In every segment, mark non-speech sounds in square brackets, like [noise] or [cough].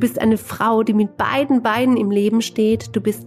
Du bist eine Frau, die mit beiden Beinen im Leben steht. Du bist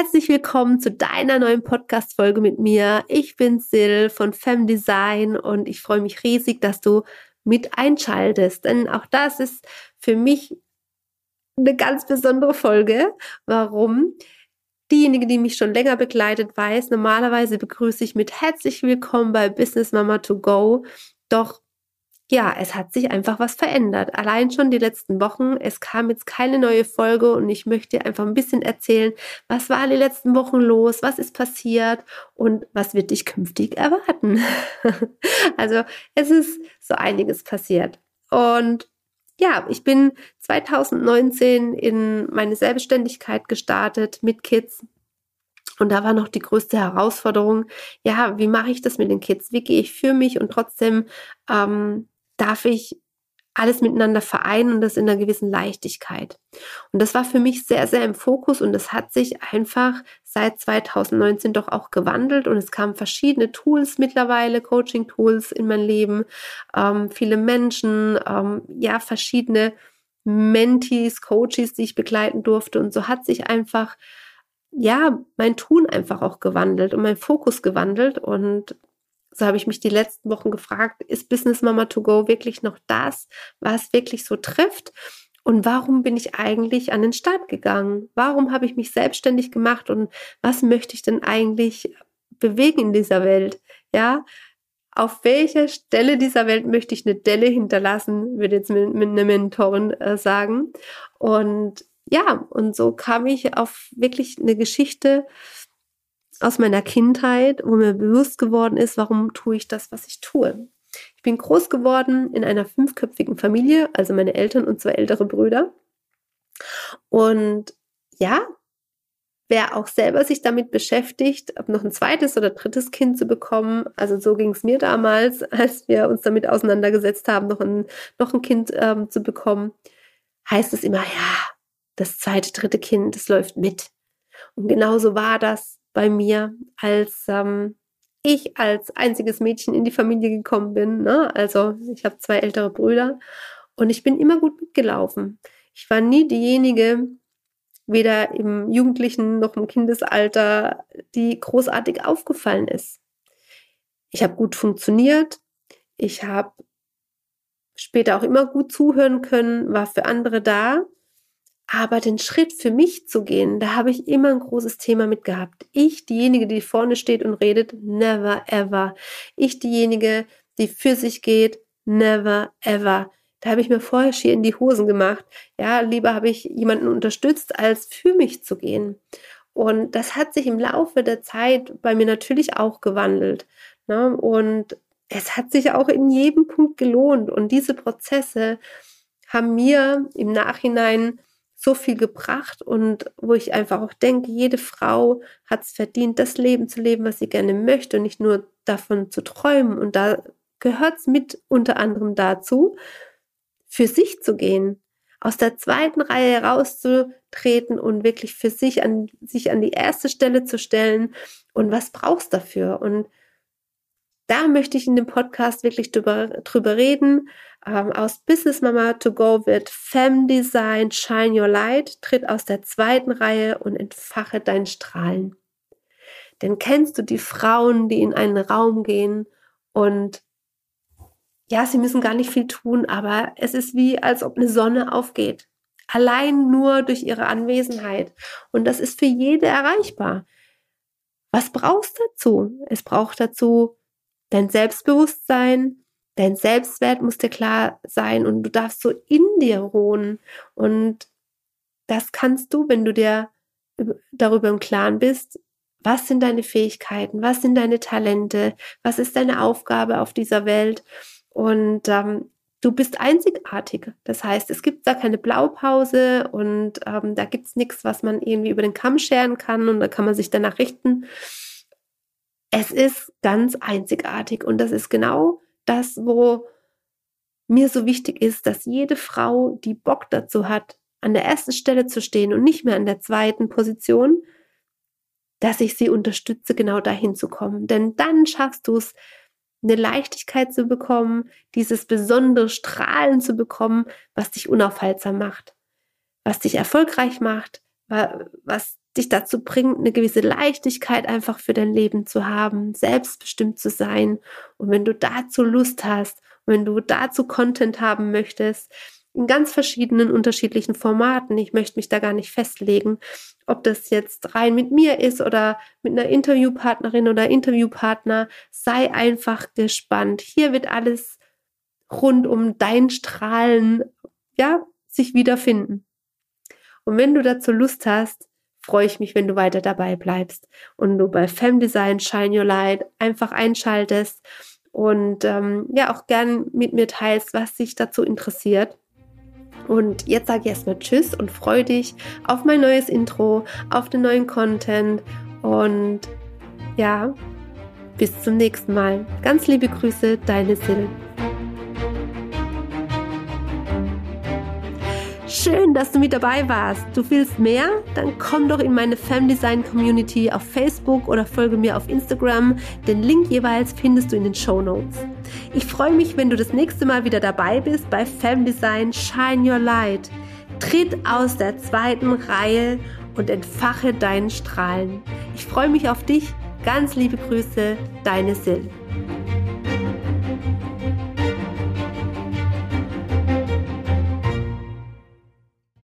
Herzlich willkommen zu deiner neuen Podcast-Folge mit mir. Ich bin Sil von Femdesign und ich freue mich riesig, dass du mit einschaltest, denn auch das ist für mich eine ganz besondere Folge. Warum? Diejenige, die mich schon länger begleitet, weiß, normalerweise begrüße ich mit herzlich willkommen bei Business Mama to Go. Doch ja, es hat sich einfach was verändert. Allein schon die letzten Wochen. Es kam jetzt keine neue Folge und ich möchte einfach ein bisschen erzählen, was war die letzten Wochen los, was ist passiert und was wird dich künftig erwarten. [laughs] also es ist so einiges passiert. Und ja, ich bin 2019 in meine Selbstständigkeit gestartet mit Kids, und da war noch die größte Herausforderung, ja, wie mache ich das mit den Kids? Wie gehe ich für mich und trotzdem ähm, darf ich alles miteinander vereinen und das in einer gewissen Leichtigkeit. Und das war für mich sehr, sehr im Fokus und es hat sich einfach seit 2019 doch auch gewandelt und es kamen verschiedene Tools mittlerweile, Coaching-Tools in mein Leben, ähm, viele Menschen, ähm, ja, verschiedene Mentees, Coaches, die ich begleiten durfte und so hat sich einfach ja, mein Tun einfach auch gewandelt und mein Fokus gewandelt und so habe ich mich die letzten Wochen gefragt, ist Business Mama to Go wirklich noch das, was wirklich so trifft? Und warum bin ich eigentlich an den Start gegangen? Warum habe ich mich selbstständig gemacht und was möchte ich denn eigentlich bewegen in dieser Welt? Ja, auf welcher Stelle dieser Welt möchte ich eine Delle hinterlassen, würde jetzt mit, mit einer Mentorin äh, sagen. Und ja, und so kam ich auf wirklich eine Geschichte, aus meiner Kindheit, wo mir bewusst geworden ist, warum tue ich das, was ich tue. Ich bin groß geworden in einer fünfköpfigen Familie, also meine Eltern und zwei ältere Brüder. Und ja, wer auch selber sich damit beschäftigt, ob noch ein zweites oder drittes Kind zu bekommen, also so ging es mir damals, [laughs] als wir uns damit auseinandergesetzt haben, noch ein, noch ein Kind ähm, zu bekommen, heißt es immer, ja, das zweite, dritte Kind, das läuft mit. Und genauso war das bei mir, als ähm, ich als einziges Mädchen in die Familie gekommen bin. Ne? Also ich habe zwei ältere Brüder und ich bin immer gut mitgelaufen. Ich war nie diejenige, weder im Jugendlichen noch im Kindesalter, die großartig aufgefallen ist. Ich habe gut funktioniert. Ich habe später auch immer gut zuhören können, war für andere da. Aber den Schritt für mich zu gehen, da habe ich immer ein großes Thema mit gehabt. Ich, diejenige, die vorne steht und redet, never ever. Ich, diejenige, die für sich geht, never ever. Da habe ich mir vorher schier in die Hosen gemacht. Ja, lieber habe ich jemanden unterstützt, als für mich zu gehen. Und das hat sich im Laufe der Zeit bei mir natürlich auch gewandelt. Ne? Und es hat sich auch in jedem Punkt gelohnt. Und diese Prozesse haben mir im Nachhinein so viel gebracht und wo ich einfach auch denke, jede Frau hat es verdient, das Leben zu leben, was sie gerne möchte und nicht nur davon zu träumen. Und da gehört es mit unter anderem dazu, für sich zu gehen, aus der zweiten Reihe herauszutreten und wirklich für sich an sich an die erste Stelle zu stellen. Und was brauchst dafür? Und da möchte ich in dem Podcast wirklich drüber, drüber reden. Ähm, aus Business Mama to Go wird Fem Design Shine Your Light, tritt aus der zweiten Reihe und entfache dein Strahlen. Denn kennst du die Frauen, die in einen Raum gehen und ja, sie müssen gar nicht viel tun, aber es ist wie, als ob eine Sonne aufgeht. Allein nur durch ihre Anwesenheit. Und das ist für jede erreichbar. Was brauchst du dazu? Es braucht dazu Dein Selbstbewusstsein, dein Selbstwert muss dir klar sein und du darfst so in dir ruhen. Und das kannst du, wenn du dir darüber im Klaren bist, was sind deine Fähigkeiten, was sind deine Talente, was ist deine Aufgabe auf dieser Welt. Und ähm, du bist einzigartig. Das heißt, es gibt da keine Blaupause und ähm, da gibt es nichts, was man irgendwie über den Kamm scheren kann und da kann man sich danach richten. Es ist ganz einzigartig und das ist genau das, wo mir so wichtig ist, dass jede Frau, die Bock dazu hat, an der ersten Stelle zu stehen und nicht mehr an der zweiten Position, dass ich sie unterstütze, genau dahin zu kommen. Denn dann schaffst du es, eine Leichtigkeit zu bekommen, dieses besondere Strahlen zu bekommen, was dich unaufhaltsam macht, was dich erfolgreich macht, was dich dazu bringt, eine gewisse Leichtigkeit einfach für dein Leben zu haben, selbstbestimmt zu sein. Und wenn du dazu Lust hast, wenn du dazu Content haben möchtest, in ganz verschiedenen unterschiedlichen Formaten. Ich möchte mich da gar nicht festlegen, ob das jetzt rein mit mir ist oder mit einer Interviewpartnerin oder Interviewpartner. Sei einfach gespannt. Hier wird alles rund um dein Strahlen, ja, sich wiederfinden. Und wenn du dazu Lust hast, freue ich mich, wenn du weiter dabei bleibst und du bei Femdesign Shine Your Light einfach einschaltest und ähm, ja auch gern mit mir teilst, was dich dazu interessiert. Und jetzt sage ich erstmal Tschüss und freue dich auf mein neues Intro, auf den neuen Content und ja, bis zum nächsten Mal. Ganz liebe Grüße, deine Sil. Schön, dass du mit dabei warst. Du willst mehr? Dann komm doch in meine Femdesign Community auf Facebook oder folge mir auf Instagram. Den Link jeweils findest du in den Show Notes. Ich freue mich, wenn du das nächste Mal wieder dabei bist bei Femdesign Shine Your Light. Tritt aus der zweiten Reihe und entfache deinen Strahlen. Ich freue mich auf dich. Ganz liebe Grüße, deine Sil.